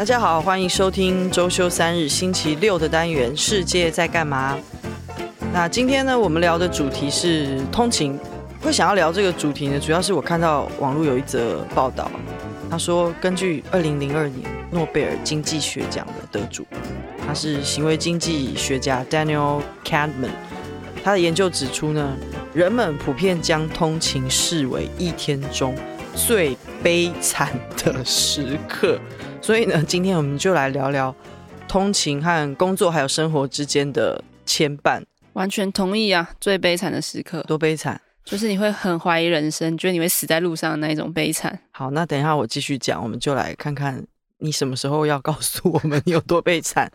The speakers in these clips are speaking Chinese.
大家好，欢迎收听周休三日星期六的单元《世界在干嘛》。那今天呢，我们聊的主题是通勤。会想要聊这个主题呢，主要是我看到网络有一则报道，他说，根据二零零二年诺贝尔经济学奖的得主，他是行为经济学家 Daniel Kahneman，他的研究指出呢，人们普遍将通勤视为一天中最悲惨的时刻。所以呢，今天我们就来聊聊通勤和工作还有生活之间的牵绊。完全同意啊！最悲惨的时刻，多悲惨，就是你会很怀疑人生，觉得你会死在路上的那一种悲惨。好，那等一下我继续讲，我们就来看看你什么时候要告诉我们你有多悲惨。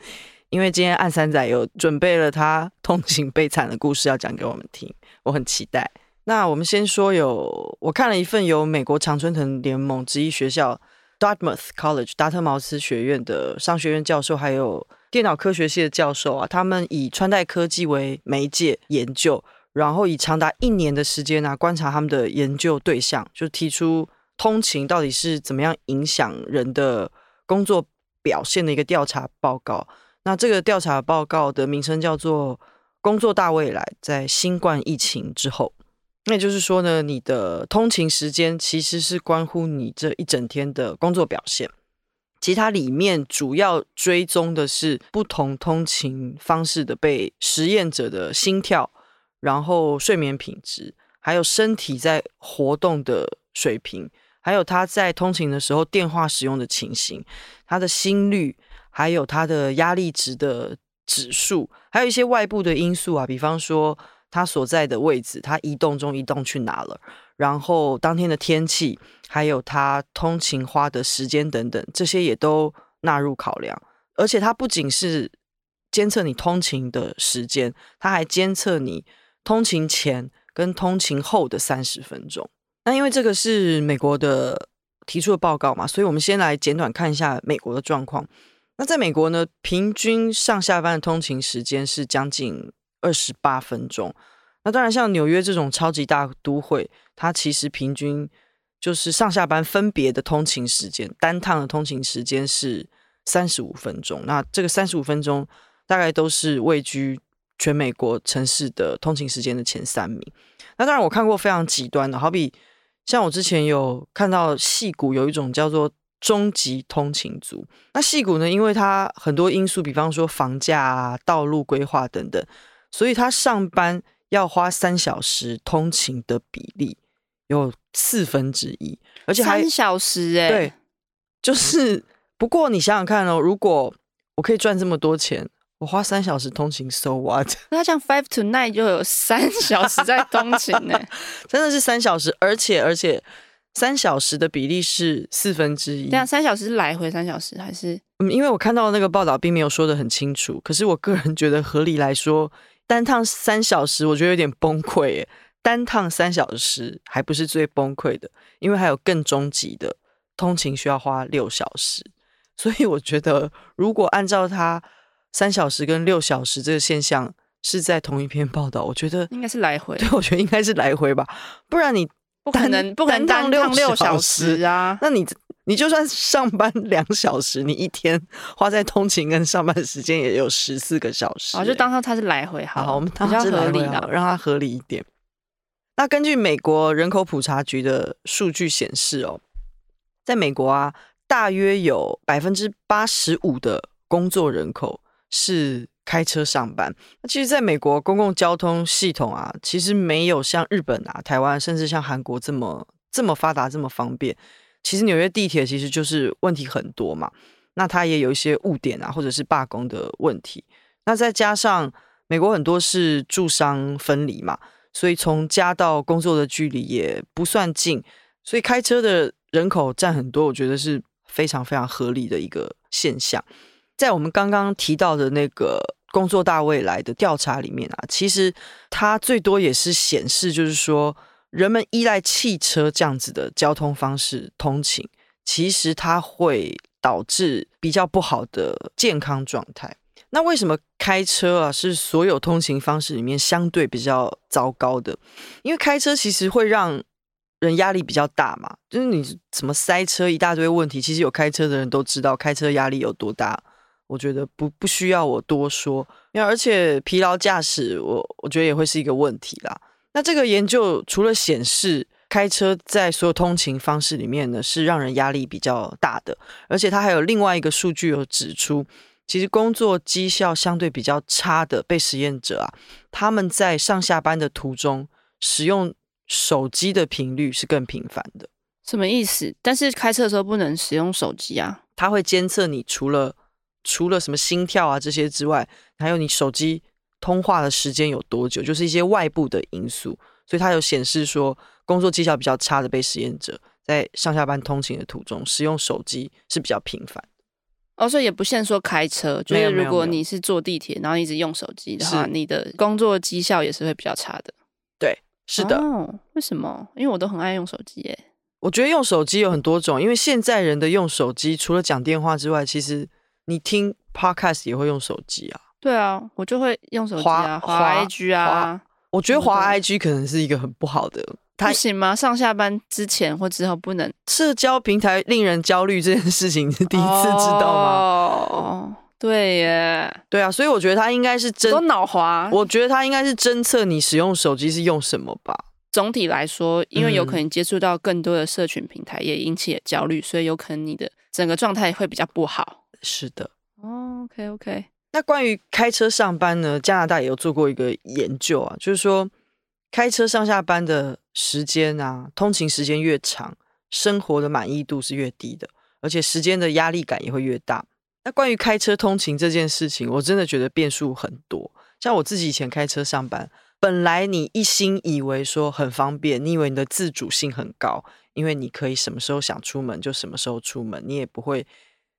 因为今天暗三仔有准备了他通勤悲惨的故事要讲给我们听，我很期待。那我们先说有，我看了一份由美国常春藤联盟职业学校。Dartmouth College 达特茅斯学院的商学院教授，还有电脑科学系的教授啊，他们以穿戴科技为媒介研究，然后以长达一年的时间啊，观察他们的研究对象，就提出通勤到底是怎么样影响人的工作表现的一个调查报告。那这个调查报告的名称叫做《工作大未来》，在新冠疫情之后。那也就是说呢，你的通勤时间其实是关乎你这一整天的工作表现。其实它里面主要追踪的是不同通勤方式的被实验者的心跳，然后睡眠品质，还有身体在活动的水平，还有他在通勤的时候电话使用的情形，他的心率，还有他的压力值的指数，还有一些外部的因素啊，比方说。他所在的位置，他移动中移动去哪了？然后当天的天气，还有他通勤花的时间等等，这些也都纳入考量。而且它不仅是监测你通勤的时间，它还监测你通勤前跟通勤后的三十分钟。那因为这个是美国的提出的报告嘛，所以我们先来简短看一下美国的状况。那在美国呢，平均上下班的通勤时间是将近。二十八分钟，那当然，像纽约这种超级大都会，它其实平均就是上下班分别的通勤时间，单趟的通勤时间是三十五分钟。那这个三十五分钟大概都是位居全美国城市的通勤时间的前三名。那当然，我看过非常极端的，好比像我之前有看到矽谷有一种叫做终极通勤族。那矽谷呢，因为它很多因素，比方说房价啊、道路规划等等。所以他上班要花三小时通勤的比例有四分之一，而且还三小时哎、欸，对，就是不过你想想看哦，如果我可以赚这么多钱，我花三小时通勤，so what？那像 five to nine 就有三小时在通勤呢，真的是三小时，而且而且三小时的比例是四分之一。对啊，三小时是来回三小时还是？嗯，因为我看到那个报道并没有说的很清楚，可是我个人觉得合理来说。单趟三小时，我觉得有点崩溃耶。单趟三小时还不是最崩溃的，因为还有更终极的通勤需要花六小时。所以我觉得，如果按照他三小时跟六小时这个现象是在同一篇报道，我觉得应该是来回。对，我觉得应该是来回吧，不然你不可能不可能单趟六小时啊。那你。你就算上班 两小时，你一天花在通勤跟上班时间也有十四个小时。啊，就当它它是来回好，好，我们当它是合理的，让它合理一点。那根据美国人口普查局的数据显示哦，在美国啊，大约有百分之八十五的工作人口是开车上班。那其实，在美国公共交通系统啊，其实没有像日本啊、台湾，甚至像韩国这么这么发达、这么方便。其实纽约地铁其实就是问题很多嘛，那它也有一些误点啊，或者是罢工的问题。那再加上美国很多是住商分离嘛，所以从家到工作的距离也不算近，所以开车的人口占很多，我觉得是非常非常合理的一个现象。在我们刚刚提到的那个工作大未来的调查里面啊，其实它最多也是显示，就是说。人们依赖汽车这样子的交通方式通勤，其实它会导致比较不好的健康状态。那为什么开车啊是所有通勤方式里面相对比较糟糕的？因为开车其实会让人压力比较大嘛，就是你什么塞车一大堆问题，其实有开车的人都知道开车压力有多大。我觉得不不需要我多说，因为而且疲劳驾驶，我我觉得也会是一个问题啦。那这个研究除了显示开车在所有通勤方式里面呢是让人压力比较大的，而且它还有另外一个数据有指出，其实工作绩效相对比较差的被实验者啊，他们在上下班的途中使用手机的频率是更频繁的。什么意思？但是开车的时候不能使用手机啊？它会监测你除了除了什么心跳啊这些之外，还有你手机通话的时间有多久，就是一些外部的因素。所以它有显示说，工作绩效比较差的被实验者在上下班通勤的途中使用手机是比较频繁。哦，所以也不限说开车，就是如果你是坐地铁，然后一直用手机的话，你的工作绩效也是会比较差的。对，是的。哦，为什么？因为我都很爱用手机耶。我觉得用手机有很多种，因为现在人的用手机除了讲电话之外，其实。你听 podcast 也会用手机啊？对啊，我就会用手机啊，滑 IG 啊。我觉得滑 IG 可能是一个很不好的，不行吗？上下班之前或之后不能。社交平台令人焦虑这件事情，你是第一次知道吗？哦，对耶，对啊，所以我觉得它应该是侦，都脑滑。我觉得它应该是侦测你使用手机是用什么吧。总体来说，因为有可能接触到更多的社群平台，也引起了焦虑，所以有可能你的整个状态会比较不好。是的，哦，OK OK。那关于开车上班呢？加拿大也有做过一个研究啊，就是说开车上下班的时间啊，通勤时间越长，生活的满意度是越低的，而且时间的压力感也会越大。那关于开车通勤这件事情，我真的觉得变数很多。像我自己以前开车上班，本来你一心以为说很方便，你以为你的自主性很高，因为你可以什么时候想出门就什么时候出门，你也不会。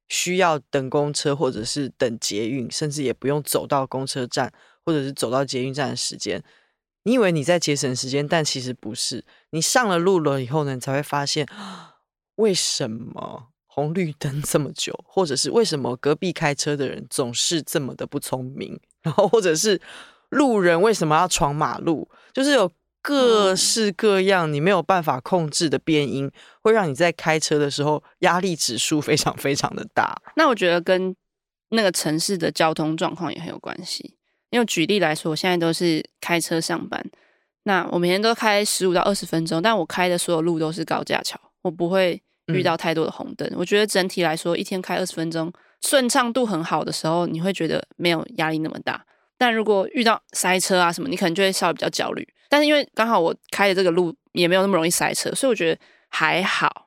需要等公车，或者是等捷运，甚至也不用走到公车站，或者是走到捷运站的时间。你以为你在节省时间，但其实不是。你上了路了以后呢，你才会发现，为什么红绿灯这么久，或者是为什么隔壁开车的人总是这么的不聪明，然后或者是路人为什么要闯马路，就是有。各式各样你没有办法控制的变音，会让你在开车的时候压力指数非常非常的大。那我觉得跟那个城市的交通状况也很有关系。因为举例来说，我现在都是开车上班，那我每天都开十五到二十分钟，但我开的所有路都是高架桥，我不会遇到太多的红灯。嗯。我觉得整体来说，一天开二十分钟，顺畅度很好的时候，你会觉得没有压力那么大。但如果遇到塞车啊什么，你可能就会稍微比较焦虑。但是因为刚好我开的这个路也没有那么容易塞车，所以我觉得还好。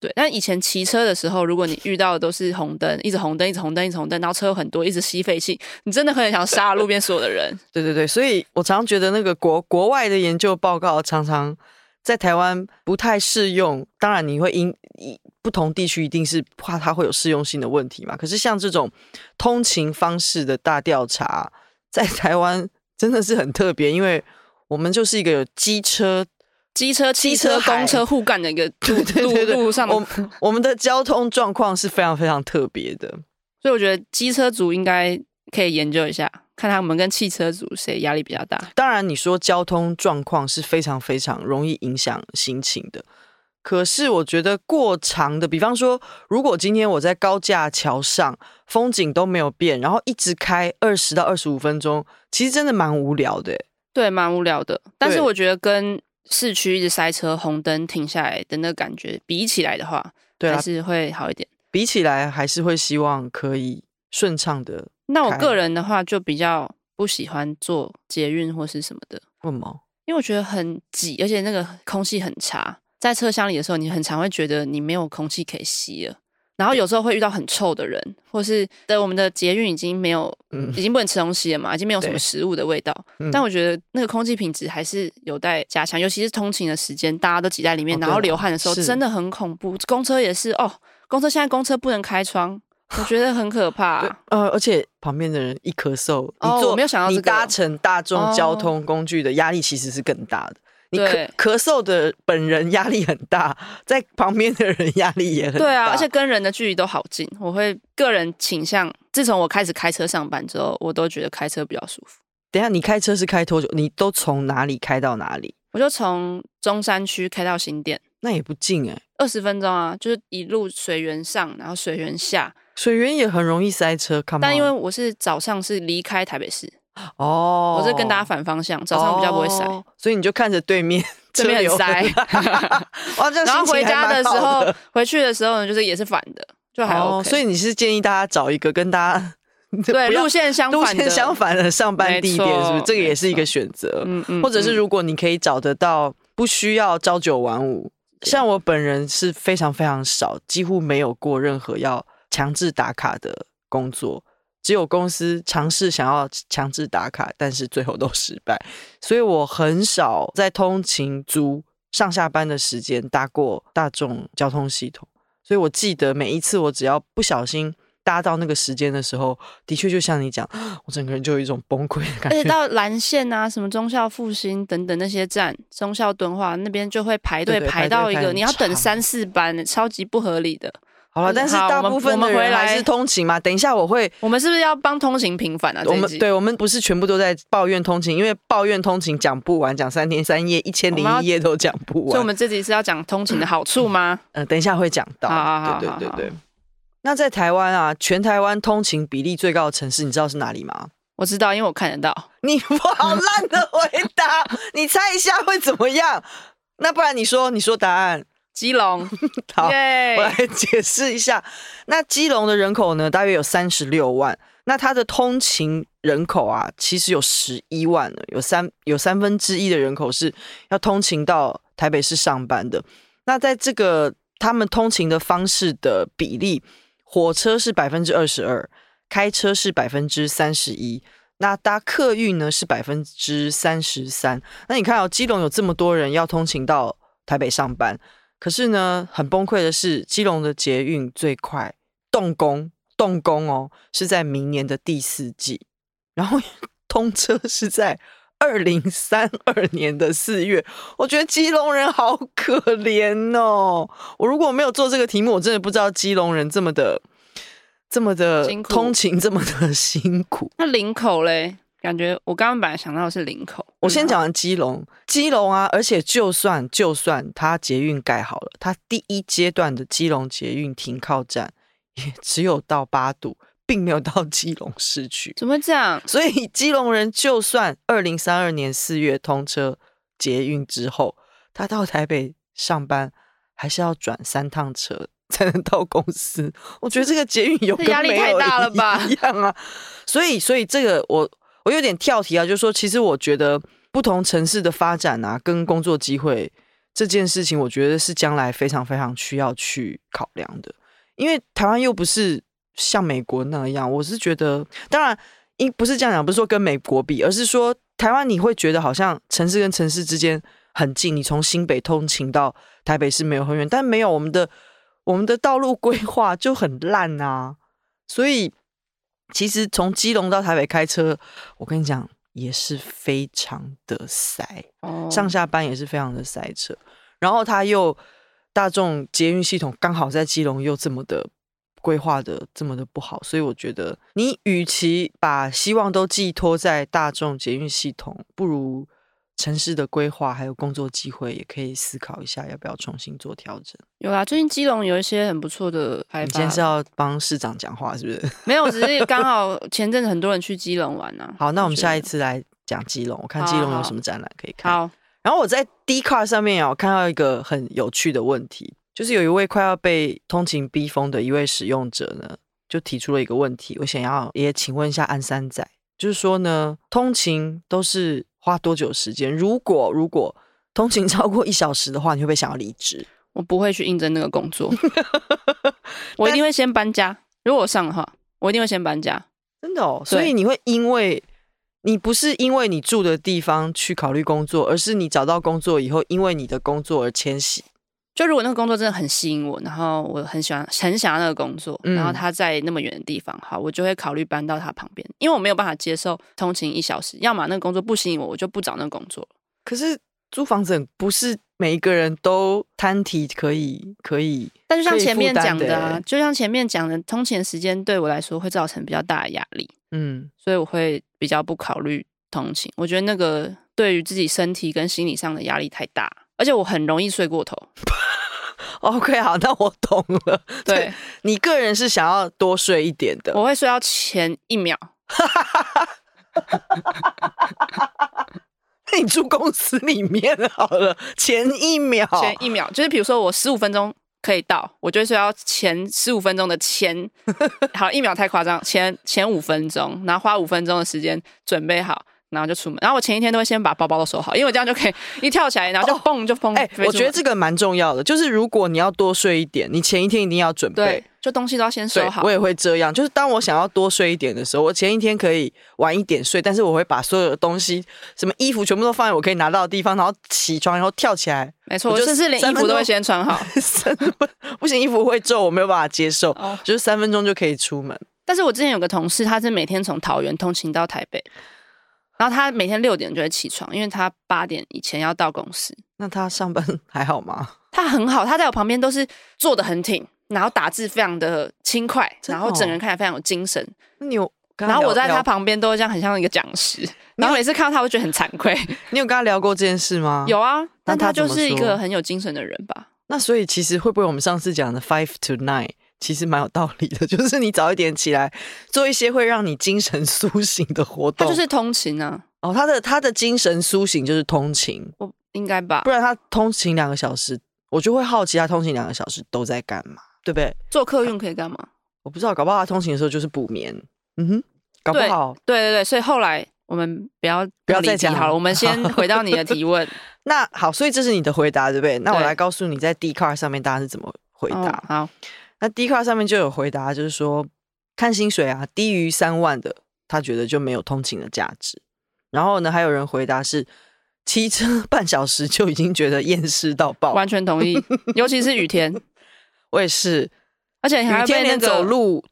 对，但以前骑车的时候，如果你遇到的都是红灯，一直红灯，一直红灯，一直红灯，然后车有很多，一直吸废气，你真的很想杀路边所有的人。对对对，所以我常常觉得那个国国外的研究报告常常在台湾不太适用。当然，你会因不同地区一定是怕它会有适用性的问题嘛。可是像这种通勤方式的大调查，在台湾真的是很特别，因为。我们就是一个有机车、机车、汽车、公车互干的一个路 对对对路上。我我们的交通状况是非常非常特别的，所以我觉得机车族应该可以研究一下，看他们跟汽车族谁压力比较大。当然，你说交通状况是非常非常容易影响心情的。可是我觉得过长的，比方说，如果今天我在高架桥上，风景都没有变，然后一直开二十到二十五分钟，其实真的蛮无聊的。对，蛮无聊的。但是我觉得跟市区一直塞车、红灯停下来的那个感觉比起来的话，对啊，还是会好一点。比起来，还是会希望可以顺畅的。那我个人的话，就比较不喜欢坐捷运或是什么的。为什么？因为我觉得很挤，而且那个空气很差。在车厢里的时候，你很常会觉得你没有空气可以吸了。然后有时候会遇到很臭的人，或是的我们的捷运已经没有，嗯、已经不能吃东西了嘛，已经没有什么食物的味道。但我觉得那个空气品质还是有待加强，尤其是通勤的时间，大家都挤在里面，哦、然后流汗的时候，真的很恐怖。公车也是哦，公车现在公车不能开窗，我觉得很可怕。呃，而且旁边的人一咳嗽，哦、你坐没有想到、这个、你搭乘大众交通工具的压力其实是更大的。你咳咳嗽的本人压力很大，在旁边的人压力也很大。对啊，而且跟人的距离都好近。我会个人倾向，自从我开始开车上班之后，我都觉得开车比较舒服。等一下，你开车是开多久？你都从哪里开到哪里？我就从中山区开到新店，那也不近哎、欸，二十分钟啊，就是一路水源上，然后水源下，水源也很容易塞车。但因为我是早上是离开台北市哦，我是跟大家反方向，早上比较不会塞，哦、所以你就看着对面 这边很塞，然后回家的时候，回去的时候呢，就是也是反的，就还 OK、哦。所以你是建议大家找一个跟大家。对，路线相反的，路线相反的上班地点，是不是？这个也是一个选择。嗯嗯。或者是如果你可以找得到，不需要朝九晚五。像我本人是非常非常少，几乎没有过任何要强制打卡的工作，只有公司尝试想要强制打卡，但是最后都失败。所以我很少在通勤族上下班的时间搭过大众交通系统，所以我记得每一次我只要不小心。搭到那个时间的时候，的确就像你讲，我整个人就有一种崩溃的感觉。而且到蓝线啊，什么忠孝复兴等等那些站，忠孝敦化那边就会排队排到一个，你要等三四班，超级不合理的。好了，但是大部分的人还是通勤嘛。等一下我会，我们是不是要帮通勤平反啊？我们对，我们不是全部都在抱怨通勤，因为抱怨通勤讲不完，讲三天三夜，一千零一夜都讲不完。所以我们这集是要讲通勤的好处吗？嗯，等一下会讲到。好好好，对对对对。那在台湾啊，全台湾通勤比例最高的城市，你知道是哪里吗？我知道，因为我看得到。你不好烂的回答，你猜一下会怎么样？那不然你说，你说答案。基隆。好.我来解释一下。那基隆的人口呢，大约有三十六万。那它的通勤人口啊，其实有十一万了，有三有三分之一的人口是要通勤到台北市上班的。那在这个他们通勤的方式的比例。火车是百分之二十二，开车是百分之三十一，那搭客运呢是百分之三十三。那你看哦，基隆有这么多人要通勤到台北上班，可是呢，很崩溃的是，基隆的捷运最快动工动工哦，是在明年的第四季，然后通车是在二零三二年的四月。我觉得基隆人好可怜哦。我如果没有做这个题目，我真的不知道基隆人这么的、这么的通勤这么的辛苦。那林口嘞？感觉我刚刚本来想到的是林口。我先讲完基隆，基隆啊，而且就算就算它捷运盖好了，它第一阶段的基隆捷运停靠站也只有到八度。并没有到基隆市区，怎么讲？所以基隆人就算二零三二年四月通车捷运之后，他到台北上班还是要转三趟车才能到公司。我觉得这个捷运有压力太大了吧？一样啊。所以，所以这个我我有点跳题啊，就是说，其实我觉得不同城市的发展啊，跟工作机会这件事情，我觉得是将来非常非常需要去考量的，因为台湾又不是。像美国那样，我是觉得，当然，因不是这样讲，不是说跟美国比，而是说台湾你会觉得好像城市跟城市之间很近，你从新北通勤到台北是没有很远，但没有我们的我们的道路规划就很烂啊，所以其实从基隆到台北开车，我跟你讲也是非常的塞，上下班也是非常的塞车，然后他又大众捷运系统刚好在基隆又这么的。规划的这么的不好，所以我觉得你与其把希望都寄托在大众捷运系统，不如城市的规划还有工作机会，也可以思考一下要不要重新做调整。有啊，最近基隆有一些很不错的开发。你今天是要帮市长讲话是不是？没有，只是刚好 前阵子很多人去基隆玩啊。好，那我们下一次来讲基隆，我看基隆有什么展览可以看。好，好，然后我在 Dcard 上面啊，我看到一个很有趣的问题。就是有一位快要被通勤逼疯的一位使用者呢，就提出了一个问题，我想要也请问一下安三仔，就是说呢，通勤都是花多久时间？如果如果 通勤超过一小时的话，你会不会想要离职？我不会去应征那个工作，我一定会先搬家。如果我上的话，我一定会先搬家。真的哦，所以你会因为你不是因为你住的地方去考虑工作，而是你找到工作以后，因为你的工作而迁徙。就如果那个工作真的很吸引我，然后我很喜欢很想要那个工作，嗯，然后他在那么远的地方，好，我就会考虑搬到他旁边，因为我没有办法接受通勤一小时。要么那个工作不吸引我，我就不找那个工作。可是租房子不是每一个人都摊体可以可以，但就像前面讲的啊，就像前面讲的，通勤时间对我来说会造成比较大的压力，嗯，所以我会比较不考虑通勤。我觉得那个对于自己身体跟心理上的压力太大，而且我很容易睡过头。OK，好，那我懂了。对，你个人是想要多睡一点的，我会睡到前一秒。那你住公司里面好了，前一秒，前一秒，就是比如说我十五分钟可以到，我就会睡到前十五分钟的前，好，一秒太夸张，前前五分钟，然后花五分钟的时间准备好。然后就出门，然后我前一天都会先把包包都收好，因为我这样就可以一跳起来，然后就蹦就蹦。哎、欸，我觉得这个蛮重要的，就是如果你要多睡一点，你前一天一定要准备，对，就东西都要先收好。我也会这样，就是当我想要多睡一点的时候，我前一天可以晚一点睡，但是我会把所有的东西，什么衣服全部都放在我可以拿到的地方，然后起床然后跳起来。没错，我就是连衣服都会先穿好。三分不行，衣服会皱，我没有办法接受。哦，就是三分钟就可以出门。但是我之前有个同事，他是每天从桃园通勤到台北。然后他每天六点就会起床，因为他八点以前要到公司。那他上班 还好吗？他很好，他在我旁边都是坐的很挺，然后打字非常的轻快，然后整个人看起来非常有精神。那你有？然后我在他旁边都这样，很像一个讲师。然后每次看到他，会觉得很惭愧。你有跟他聊过这件事吗？有啊，但他就是一个很有精神的人吧。那所以其实会不会我们上次讲的 five to nine？其实蛮有道理的，就是你早一点起来，做一些会让你精神苏醒的活动。他就是通勤啊。哦，他的他的精神苏醒就是通勤，我应该吧？不然他通勤两个小时，我就会好奇他通勤两个小时都在干嘛，对不对？做客运可以干嘛？我不知道，搞不好他通勤的时候就是补眠。嗯哼，搞不好。对对对，所以后来我们不要不要再讲好了，我们先回到你的提问。那好，所以这是你的回答，对不对？那我来告诉你，在 Dcard 上面大家是怎么回答。哦、好。那 Dcard 上面就有回答，就是说看薪水啊，低于三万的，他觉得就没有通勤的价值。然后呢，还有人回答是骑车 半小时就已经觉得厌世到爆，完全同意。尤其是雨天，我也是。而且你还会被、那个、雨天连走路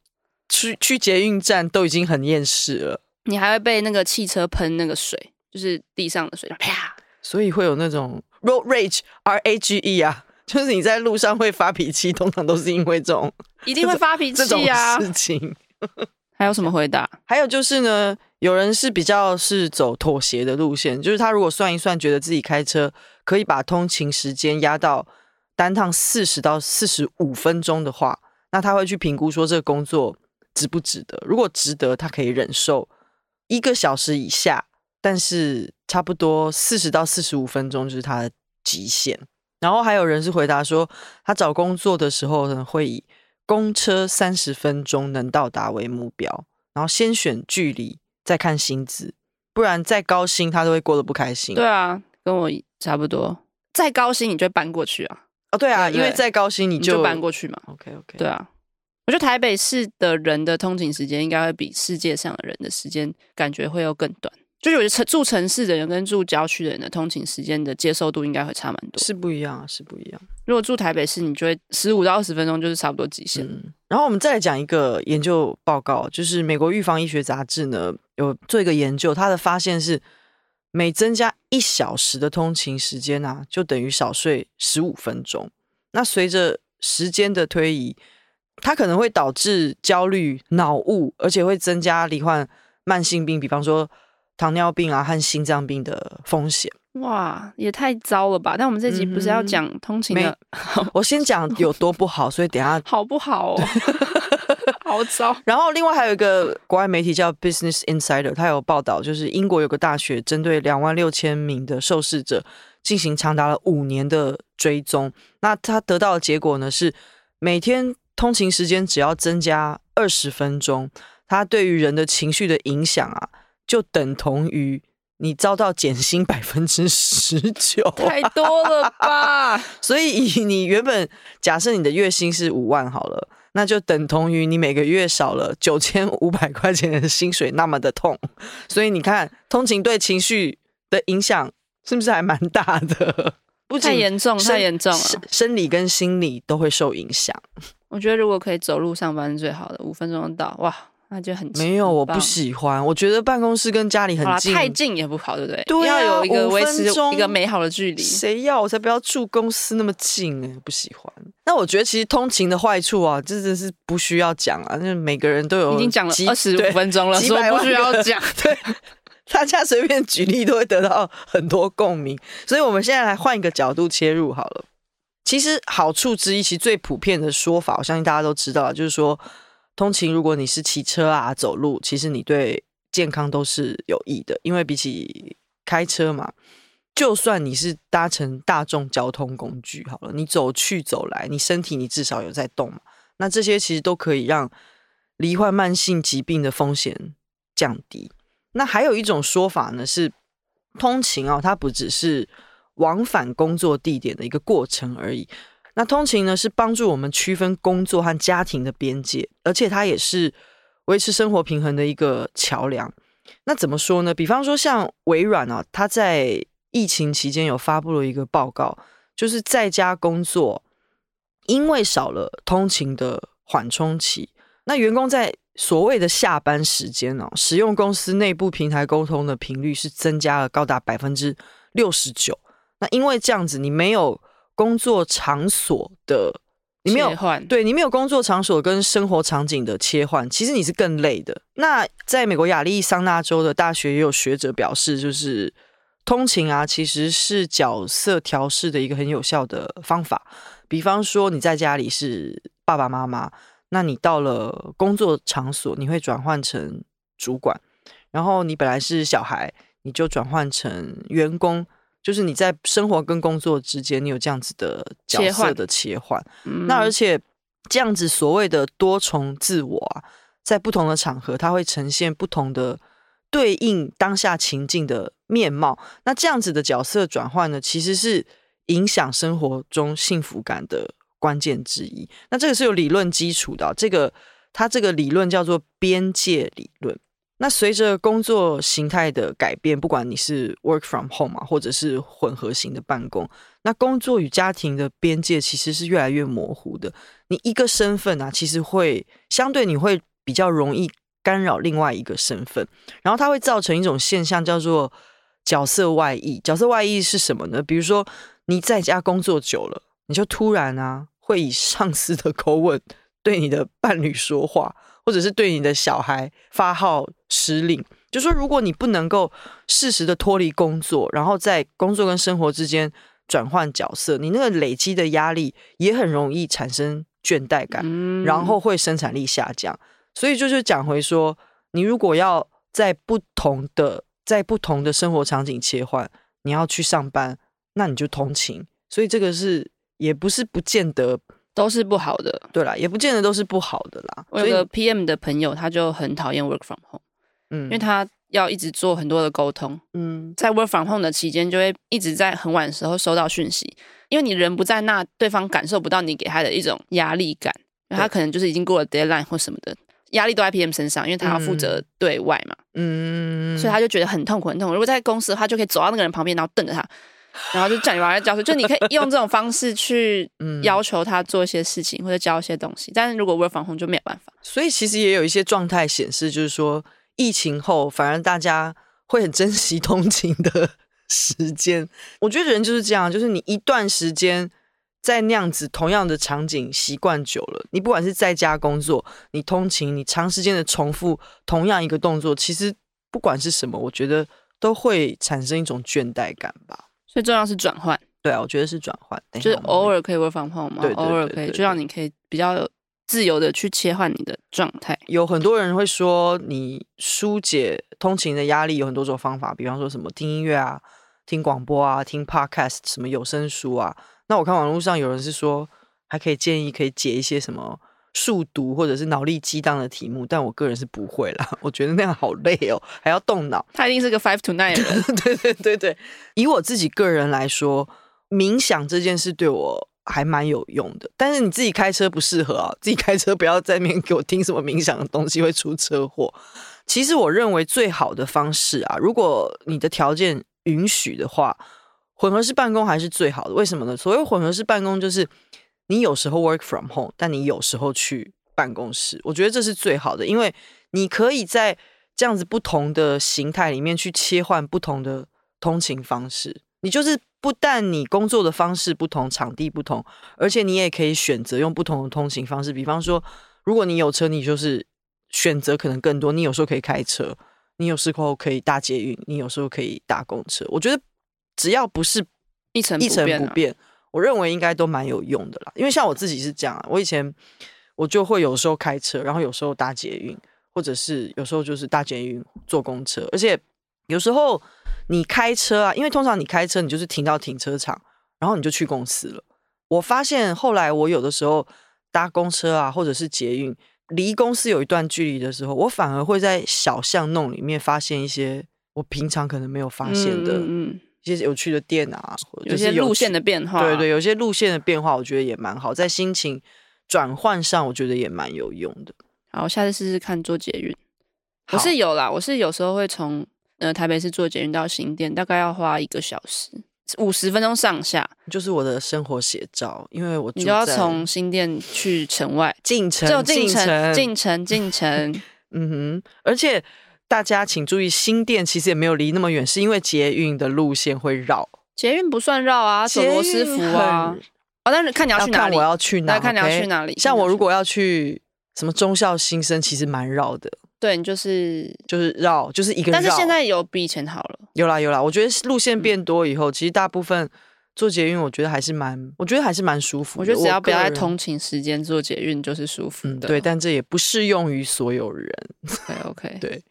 去去捷运站都已经很厌世了，你还会被那个汽车喷那个水，就是地上的水，啪。所以会有那种 road rage，R A G E 啊。就是你在路上会发脾气，通常都是因为这种 一定会发脾气啊事情。还有什么回答？还有就是呢，有人是比较是走妥协的路线，就是他如果算一算，觉得自己开车可以把通勤时间压到单趟四十到四十五分钟的话，那他会去评估说这个工作值不值得。如果值得，他可以忍受一个小时以下，但是差不多四十到四十五分钟就是他的极限。然后还有人是回答说，他找工作的时候呢，会以公车三十分钟能到达为目标，然后先选距离，再看薪资，不然再高薪他都会过得不开心。对啊，跟我差不多，再高薪你就搬过去啊？哦，对啊，对对，因为再高薪你就，你就搬过去嘛。OK OK，对啊，我觉得台北市的人的通勤时间应该会比世界上的人的时间感觉会要更短。就是我觉得住城市的人跟住郊区的人的通勤时间的接受度应该会差蛮多，是不一样，啊是不一样。如果住台北市，你就会十五到二十分钟就是差不多极限。嗯。然后我们再来讲一个研究报告，就是美国预防医学杂志呢有做一个研究，它的发现是每增加一小时的通勤时间啊，就等于少睡十五分钟。那随着时间的推移，它可能会导致焦虑、脑雾，而且会增加罹患慢性病，比方说。糖尿病啊和心脏病的风险，哇，也太糟了吧！但我们这集不是要讲通勤的，嗯、我先讲有多不好，所以等下好不好、哦？好糟。然后另外还有一个国外媒体叫 Business Insider，他有报道，就是英国有个大学针对两万六千名的受试者进行长达了五年的追踪，那他得到的结果呢是，每天通勤时间只要增加二十分钟，它对于人的情绪的影响啊。就等同于你遭到减薪百分之十九，太多了吧？所以以你原本假设你的月薪是五万好了，那就等同于你每个月少了九千五百块钱的薪水，那么的痛。所以你看，通勤对情绪的影响是不是还蛮大的？不太严重，太严重了，生理跟心理都会受影响。我觉得如果可以走路上班是最好的，五分钟到，哇！那就很没有，我不喜欢。我觉得办公室跟家里很近，太近也不好，对不对？对啊，要有一个维持一个美好的距离。谁要？我才不要住公司那么近哎，不喜欢。那我觉得其实通勤的坏处啊，真的是不需要讲啊，那每个人都有。已经讲了二十五分钟了，说不需要讲。对，大家随便举例都会得到很多共鸣，所以我们现在来换一个角度切入好了。其实好处之一，其实最普遍的说法，我相信大家都知道，就是说通勤，如果你是骑车啊、走路，其实你对健康都是有益的，因为比起开车嘛，就算你是搭乘大众交通工具好了，你走去走来，你身体你至少有在动嘛，那这些其实都可以让罹患慢性疾病的风险降低。那还有一种说法呢，是通勤啊、它不只是往返工作地点的一个过程而已。那通勤呢，是帮助我们区分工作和家庭的边界，而且它也是维持生活平衡的一个桥梁。那怎么说呢？比方说，像微软啊，它在疫情期间有发布了一个报告，就是在家工作，因为少了通勤的缓冲期，那员工在所谓的下班时间哦，使用公司内部平台沟通的频率是增加了高达百分之六十九。那因为这样子，你没有工作场所的，你没有换，对你没有工作场所跟生活场景的切换，其实你是更累的。那在美国亚利桑那州的大学也有学者表示，就是通勤啊，其实是角色调试的一个很有效的方法。比方说，你在家里是爸爸妈妈。那你到了工作场所，你会转换成主管，然后你本来是小孩，你就转换成员工，就是你在生活跟工作之间，你有这样子的角色的切换。嗯、那而且这样子所谓的多重自我啊，在不同的场合，它会呈现不同的对应当下情境的面貌。那这样子的角色转换呢，其实是影响生活中幸福感的。关键之一，那这个是有理论基础的。这个它这个理论叫做边界理论。那随着工作形态的改变，不管你是 work from home 啊，或者是混合型的办公，那工作与家庭的边界其实是越来越模糊的。你一个身份啊，其实会相对你会比较容易干扰另外一个身份，然后它会造成一种现象叫做角色外溢。角色外溢是什么呢？比如说你在家工作久了，你就突然啊。会以上司的口吻对你的伴侣说话，或者是对你的小孩发号施令，就说如果你不能够适时的脱离工作，然后在工作跟生活之间转换角色，你那个累积的压力也很容易产生倦怠感，然后会生产力下降。所以就是讲回说，你如果要在不同的在不同的生活场景切换，你要去上班，那你就通勤。所以这个是。也不是不见得都是不好的，对啦，也不见得都是不好的啦。我有个 PM 的朋友，他就很讨厌 work from home，嗯，因为他要一直做很多的沟通，嗯，在 work from home 的期间，就会一直在很晚的时候收到讯息，因为你人不在那，对方感受不到你给他的一种压力感，他可能就是已经过了 deadline 或什么的，压力都在 PM 身上，因为他要负责对外嘛，嗯，所以他就觉得很痛苦，很痛苦。如果在公司的话，就可以走到那个人旁边，然后瞪着他。然后就叫你把他教出，就你可以 用这种方式去要求他做一些事情或者教一些东西，但是如果 work from home 就没有办法。所以其实也有一些状态显示，就是说疫情后反而大家会很珍惜通勤的 时间。我觉得人就是这样，就是你一段时间在那样子同样的场景习惯久了，你不管是在家工作，你通勤，你长时间的重复同样一个动作，其实不管是什么，我觉得都会产生一种倦怠感吧。最重要是转换，对啊，我觉得是转换，就是偶尔可以 work from home 嘛，偶尔可以，就让你可以比较自由的去切换你的状态。有很多人会说，你疏解通勤的压力有很多种方法，比方说什么听音乐啊、听广播啊、听 podcast 什么有声书啊。那我看网络上有人是说，还可以建议可以解一些什么。数独或者是脑力激荡的题目，但我个人是不会啦。我觉得那样好累哦，还要动脑。他一定是个 five to nine 的人。对对对对，以我自己个人来说，冥想这件事对我还蛮有用的。但是你自己开车不适合啊，自己开车不要在那边给我听什么冥想的东西，会出车祸。其实我认为最好的方式啊，如果你的条件允许的话，混合式办公还是最好的。为什么呢？所谓混合式办公就是。你有时候 work from home，但你有时候去办公室，我觉得这是最好的，因为你可以在这样子不同的形态里面去切换不同的通勤方式。你就是不但你工作的方式不同，场地不同，而且你也可以选择用不同的通勤方式。比方说，如果你有车，你就是选择可能更多。你有时候可以开车。你有时候可以搭捷运，你有时候可以搭公车。我觉得只要不是一成一成不变，啊、我认为应该都蛮有用的啦。因为像我自己是这样啊，我以前我就会有时候开车，然后有时候搭捷运，或者是有时候就是搭捷运坐公车。而且有时候你开车啊，因为通常你开车，你就是停到停车场，然后你就去公司了。我发现后来我有的时候搭公车啊，或者是捷运。离公司有一段距离的时候，我反而会在小巷弄里面发现一些我平常可能没有发现的，一些有趣的店啊，有些路线的变化，对对，有些路线的变化，我觉得也蛮好，在心情转换上，我觉得也蛮有用的。好，我下次试试看坐捷运。我是有啦，我是有时候会从呃台北市坐捷运到新店，大概要花一个小时。五十分钟上下，就是我的生活写照。因为我你就要从新店去城外进城，就进城进城进城。嗯哼，而且大家请注意，新店其实也没有离那么远，是因为捷运的路线会绕。捷运不算绕啊，走罗斯福啊。哦，但是看你要去哪里，我要去哪，看你要去哪里。像我如果要去什么忠孝新生，其实蛮绕的。对，你就是就是绕，就是一个。但是现在有比以前好了。有啦有啦，我觉得路线变多以后，嗯、其实大部分做捷运，我觉得还是蛮，我觉得还是蛮舒服的。我觉得只要不要在通勤时间做捷运，就是舒服的、嗯。对，但这也不适用于所有人。OK OK。对，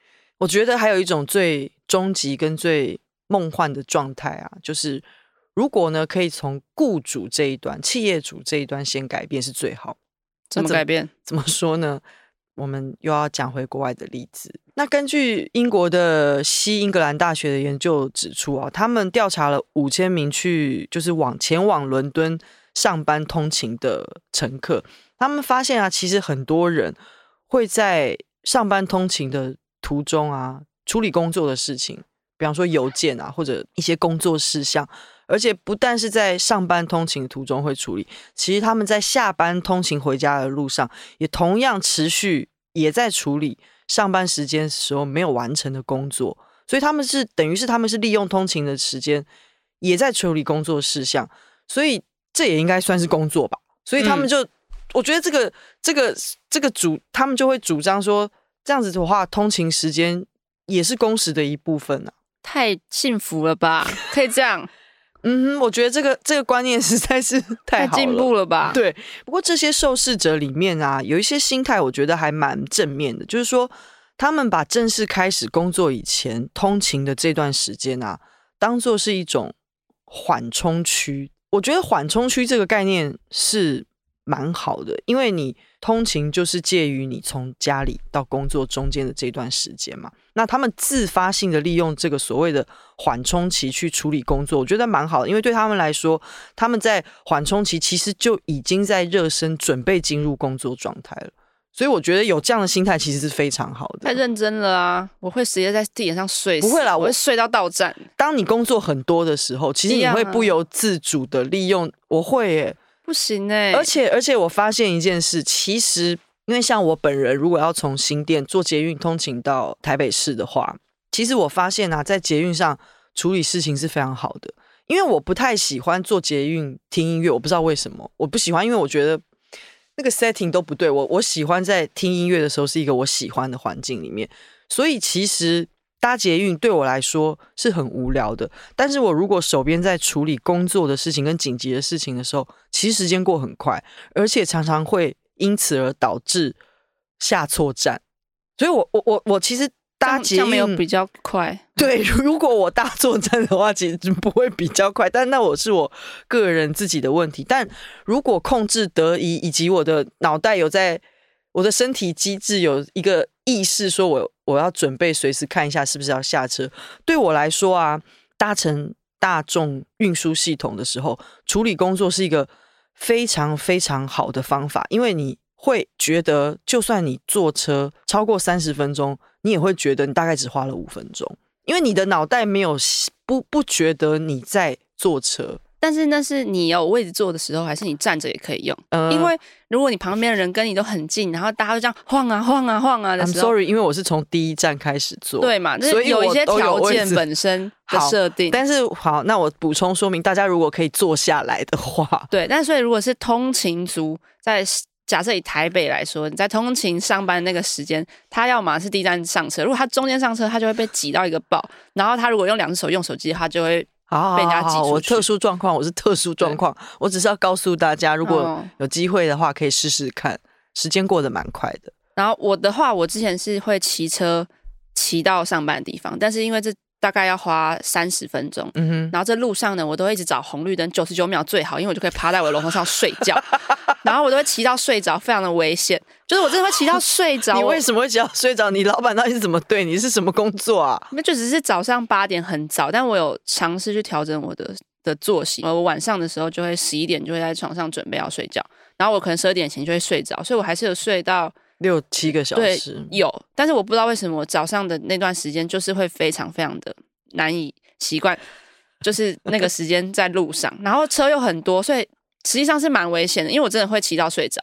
我觉得还有一种最终极跟最梦幻的状态啊，就是如果呢，可以从雇主这一端、企业主这一端先改变，是最好。怎么改变？怎么说呢？我们又要讲回国外的例子。那根据英国的西英格兰大学的研究指出啊，他们调查了五千名去就是往前往伦敦上班通勤的乘客，他们发现啊，其实很多人会在上班通勤的途中啊，处理工作的事情，比方说邮件啊，或者一些工作事项。而且不但是在上班通勤途中会处理，其实他们在下班通勤回家的路上，也同样持续也在处理上班时间时候没有完成的工作。所以他们是等于是他们是利用通勤的时间，也在处理工作事项。所以这也应该算是工作吧。所以他们就，嗯、我觉得这个这个这个主，他们就会主张说，这样子的话，通勤时间也是工时的一部分啊。太幸福了吧？可以这样。嗯哼，我觉得这个这个观念实在是太进步了吧？对。不过这些受试者里面啊，有一些心态，我觉得还蛮正面的，就是说他们把正式开始工作以前通勤的这段时间啊，当做是一种缓冲区。我觉得缓冲区这个概念是蛮好的，因为你通勤就是介于你从家里到工作中间的这段时间嘛。那他们自发性的利用这个所谓的缓冲期去处理工作，我觉得蛮好的，因为对他们来说，他们在缓冲期其实就已经在热身，准备进入工作状态了。所以我觉得有这样的心态其实是非常好的。太认真了啊！我会直接在地铁上睡，不会啦，我会睡到到站。当你工作很多的时候，其实你会不由自主的利用。我会耶，不行哎！而且而且我发现一件事，其实。因为像我本人，如果要从新店坐捷运通勤到台北市的话，其实我发现啊，在捷运上处理事情是非常好的。因为我不太喜欢坐捷运听音乐，我不知道为什么我不喜欢，因为我觉得那个 setting 都不对。我我喜欢在听音乐的时候是一个我喜欢的环境里面，所以其实搭捷运对我来说是很无聊的。但是我如果手边在处理工作的事情跟紧急的事情的时候，其实时间过很快，而且常常会。因此而导致下错站，所以我我我我其实搭捷运没有比较快。对，如果我搭错站的话，其实不会比较快。但那我是我个人自己的问题。但如果控制得宜，以及我的脑袋有在，我的身体机制有一个意识，说我我要准备随时看一下是不是要下车。对我来说啊，搭乘大众运输系统的时候，处理工作是一个。非常非常好的方法，因为你会觉得，就算你坐车超过三十分钟，你也会觉得你大概只花了五分钟，因为你的脑袋没有不不觉得你在坐车。但是那是你有位置坐的时候，还是你站着也可以用？呃，因为如果你旁边的人跟你都很近，然后大家都这样晃啊晃啊晃啊的时候，I'm sorry，因为我是从第一站开始坐，对嘛？所以有一些条件本身 的设定。但是好，那我补充说明，大家如果可以坐下来的话，对。但所以如果是通勤族在假设以台北来说，你在通勤上班那个时间，他要么是第一站上车，如果他中间上车，他就会被挤到一个爆。然后他如果用两只手用手机，他就会被人家挤我特殊状况，我是特殊状况，我只是要告诉大家，如果有机会的话，可以试试看。时间过得蛮快的。然后我的话，我之前是会骑车骑到上班的地方，但是因为这。大概要花三十分钟，嗯哼，然后这路上呢，我都会一直找红绿灯，九十九秒最好，因为我就可以趴在我的龙头上睡觉，然后我都会骑到睡着，非常的危险，就是我真的会骑到睡着。你为什么会骑到睡着？你老板到底是怎么对你？是什么工作啊？那就只是早上八点很早，但我有尝试去调整我的的作息，我晚上的时候就会十一点就会在床上准备要睡觉，然后我可能十二点前就会睡着，所以我还是有睡到。六七个小时，有，但是我不知道为什么我早上的那段时间就是会非常非常的难以习惯，就是那个时间在路上，然后车又很多，所以实际上是蛮危险的，因为我真的会骑到睡着，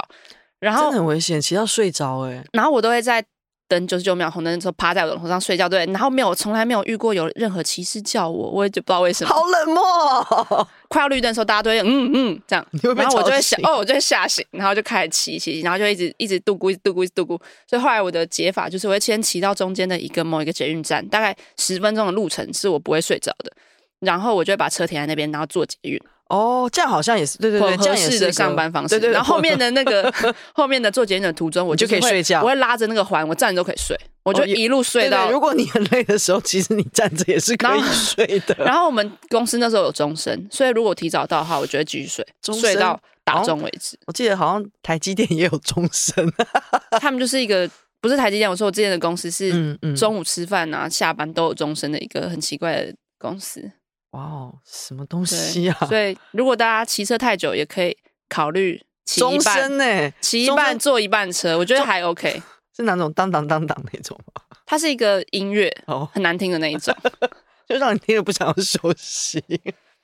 然后真的很危险，骑到睡着哎，然后我都会在。等九十九秒红灯的时候，趴在我的头上睡觉，对，然后没有，从来没有遇过有任何骑士叫我，我也就不知道为什么。好冷漠哦。快要绿灯的时候，大家都会嗯嗯这样，然后我就会想，哦，我就会吓醒，然后就开始骑骑，然后就一直一直度咕，一直度咕，一直度过。所以后来我的解法就是，我会先骑到中间的一个某一个捷运站，大概十分钟的路程是我不会睡着的，然后我就会把车停在那边，然后坐捷运。哦，这样好像也是对对对，合适的上班方式。对对，对，然后后面的那个 后面的做捷运的途中，我就，就可以睡觉。我会拉着那个环，我站着都可以睡，我就一路睡到。如果你很累的时候，其实你站着也是可以 睡的。然后，然后我们公司那时候有钟声，所以如果提早到的话，我就会继续睡，睡到打钟为止。我记得好像台积电也有钟声，他们就是一个不是台积电，我说我之前的公司是中午吃饭啊、下班都有钟声的一个很奇怪的公司。哇哦，什么东西啊？所以如果大家骑车太久，也可以考虑骑一半呢，骑一半坐一半车，我觉得还 OK。是哪种当当当当那种吗？它是一个音乐哦，很难听的那一种，就让你听了不想要休息。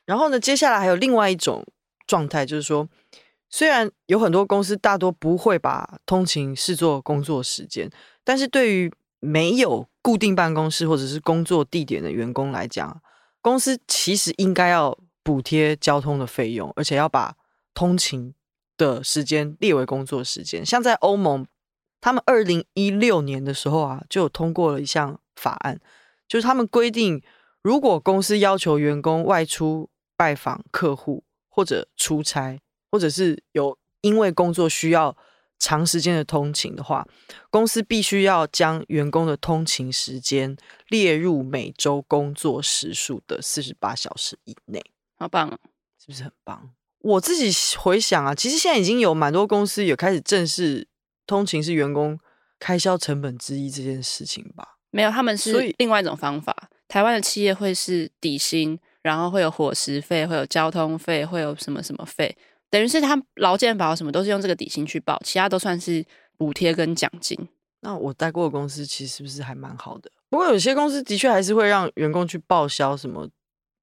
然后呢，接下来还有另外一种状态，就是说，虽然有很多公司大多不会把通勤视作工作时间，但是对于没有固定办公室或者是工作地点的员工来讲。公司其实应该要补贴交通的费用，而且要把通勤的时间列为工作时间。像在欧盟，他们二零一六年的时候啊，就通过了一项法案，就是他们规定，如果公司要求员工外出拜访客户，或者出差，或者是有因为工作需要。长时间的通勤的话，公司必须要将员工的通勤时间列入每周工作时数的四十八小时以内。好棒啊，是不是很棒？我自己回想啊，其实现在已经有蛮多公司也开始正视通勤是员工开销成本之一这件事情吧。没有，他们是另外一种方法。台湾的企业会是底薪，然后会有伙食费，会有交通费，会有什么什么费。等于是他劳健保什么都是用这个底薪去报，其他都算是补贴跟奖金。那我待过的公司其实是不是还蛮好的？不过有些公司的确还是会让员工去报销什么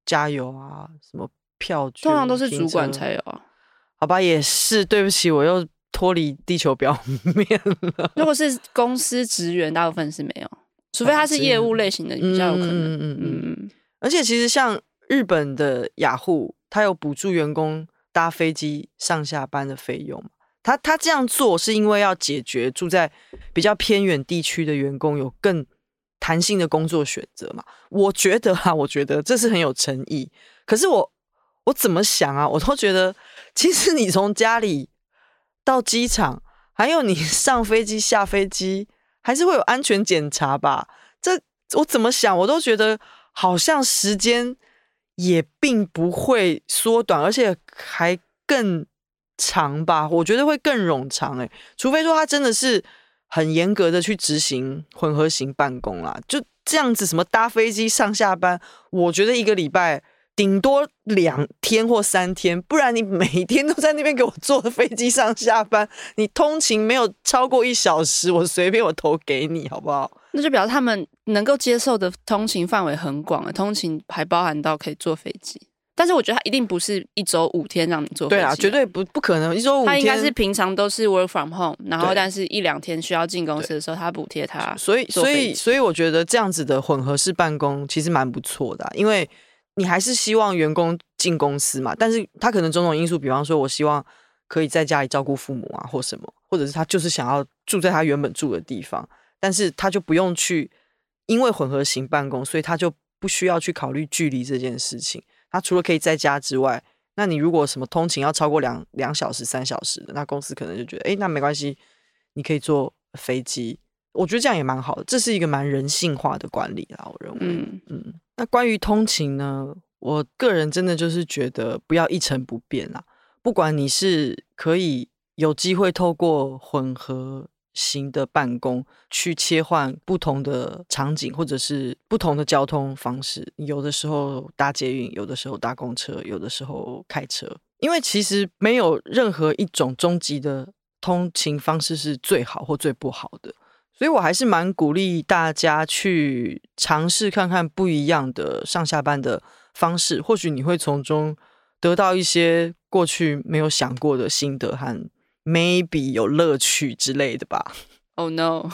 加油啊、什么票据，通常都是主管才有啊。好吧，也是，对不起，我又脱离地球表面了。如果是公司职员，大部分是没有，除非他是业务类型的，比较有可能。嗯嗯嗯嗯。而且其实像日本的雅虎，他有补助员工。搭飞机上下班的费用嘛，他他这样做是因为要解决住在比较偏远地区的员工有更弹性的工作选择嘛？我觉得啊，我觉得这是很有诚意。可是我我怎么想啊？我都觉得，其实你从家里到机场，还有你 上飞机下飞机，还是会有安全检查吧？这我怎么想，我都觉得好像时间。也并不会缩短，而且还更长吧？我觉得会更冗长诶，除非说他真的是很严格的去执行混合型办公啦，就这样子，什么搭飞机上下班，我觉得一个礼拜顶多两天或三天，不然你每天都在那边给我坐飞机上下班，你通勤没有超过一小时，我随便我投给你，好不好？那就表示他们能够接受的通勤范围很广，通勤还包含到可以坐飞机。但是我觉得他一定不是一周五天让你坐飞机，对啊，绝对不不可能一周五天。他应该是平常都是 work from home，然后但是一两天需要进公司的时候，他补贴他。所以所以所以我觉得这样子的混合式办公其实蛮不错的啊，因为你还是希望员工进公司嘛，但是他可能种种因素，比方说我希望可以在家里照顾父母啊，或什么，或者是他就是想要住在他原本住的地方，但是他就不用去，因为混合型办公，所以他就不需要去考虑距离这件事情。他除了可以在家之外，那你如果什么通勤要超过两两小时、三小时的，那公司可能就觉得，哎，那没关系，你可以坐飞机。我觉得这样也蛮好的，这是一个蛮人性化的管理啦，我认为。嗯嗯。那关于通勤呢，我个人真的就是觉得不要一成不变啦。不管你是可以有机会透过混合型的办公去切换不同的场景，或者是不同的交通方式，有的时候搭捷运，有的时候搭公车，有的时候开车。因为其实没有任何一种终极的通勤方式是最好或最不好的，所以我还是蛮鼓励大家去尝试看看不一样的上下班的方式，或许你会从中得到一些。过去没有想过的心得和 maybe 有乐趣之类的吧。Oh no！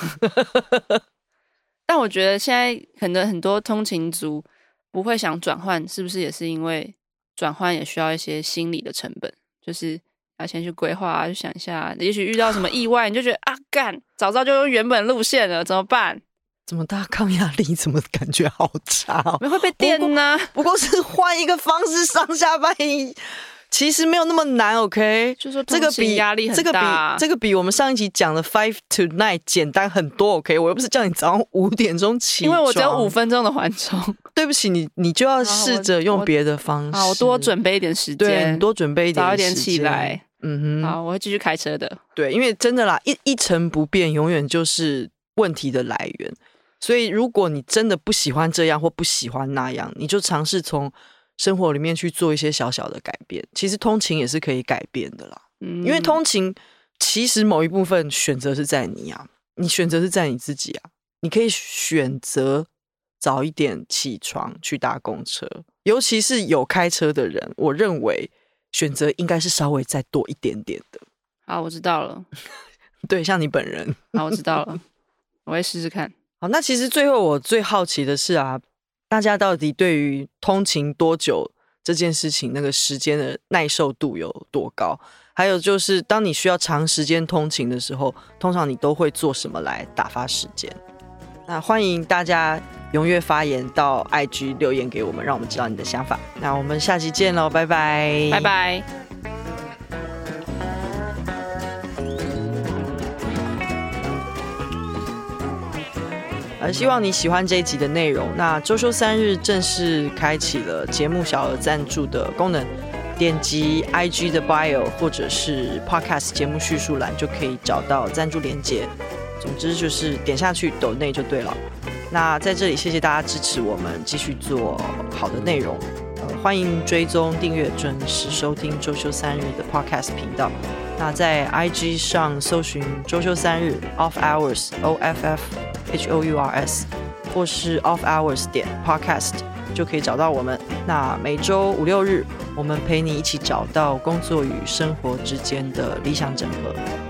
但我觉得现在可能很多通勤族不会想转换，是不是也是因为转换也需要一些心理的成本？就是要先去规划啊，去想一下，也许遇到什么意外，你就觉得啊，干，早知道就用原本路线了，怎么办？怎么大抗压力怎么感觉好差哦？没会被电呢？不过是换一个方式上下班。其实没有那么难，OK？就说这个比压力很大，这个比这个比我们上一集讲的 five to nine 简单很多，OK？我又不是叫你早上五点钟起，因为我只有五分钟的缓冲。对不起，你你就要试着用别的方式。好，我多准备一点时间，多准备一点，早一点起来。嗯哼，好，我会继续开车的。对，因为真的啦，一一成不变，永远就是问题的来源。所以，如果你真的不喜欢这样或不喜欢那样，你就尝试从。生活里面去做一些小小的改变，其实通勤也是可以改变的啦。嗯，因为通勤其实某一部分选择是在你啊，你选择是在你自己啊。你可以选择早一点起床去搭公车，尤其是有开车的人，我认为选择应该是稍微再多一点点的。好，我知道了。对，像你本人。好，我知道了，我会试试看。好，那其实最后我最好奇的是啊。大家到底对于通勤多久这件事情，那个时间的耐受度有多高？还有就是，当你需要长时间通勤的时候，通常你都会做什么来打发时间？那欢迎大家踊跃发言到 IG 留言给我们，让我们知道你的想法。那我们下期见喽，拜拜，拜拜。呃，希望你喜欢这一集的内容。那周休三日正式开启了节目小额赞助的功能，点击 IG 的 bio 或者是 Podcast 节目叙述栏就可以找到赞助连结。总之就是点下去抖内就对了。那在这里谢谢大家支持我们继续做好的内容。呃，欢迎追踪订阅准时收听周休三日的 Podcast 频道。那在 IG 上搜寻周休三日 Off Hours O F F H O U R S，或是 Off Hours 点 Podcast 就可以找到我们。那每周五六日，我们陪你一起找到工作与生活之间的理想整合。